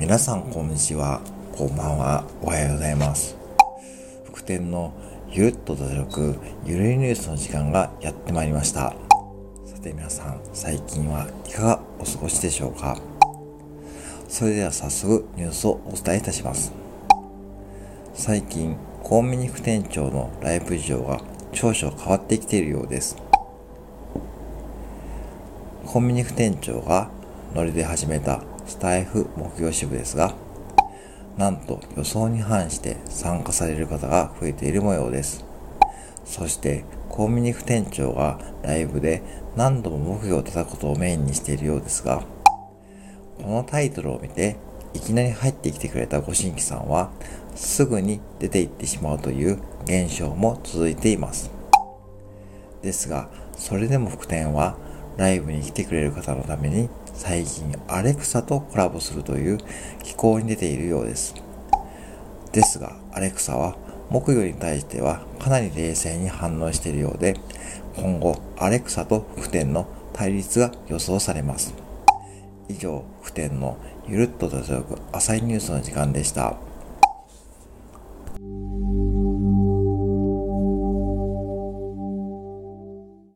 皆さんこんにちは、こんばんは、おはようございます。副店のゆるっと脱力ゆるいニュースの時間がやってまいりました。さて皆さん、最近はいかがお過ごしでしょうか？それでは早速ニュースをお伝えいたします。最近、コンビニ副店長のライブ事情が少々変わってきているようです。コンビニ副店長がノリで始めたスタイフ木曜支部ですが、なんと予想に反して参加される方が増えている模様です。そして、コンビニ副店長がライブで何度も木魚を叩くことをメインにしているようですが、このタイトルを見て、いきなり入ってきてくれたご新規さんは、すぐに出て行ってしまうという現象も続いています。ですが、それでも副店は、ライブに来てくれる方のために最近アレクサとコラボするという機構に出ているようです。ですが、アレクサは木魚に対してはかなり冷静に反応しているようで、今後アレクサと副店の対立が予想されます。以上、副店のゆるっと脱力浅いニュースの時間でした。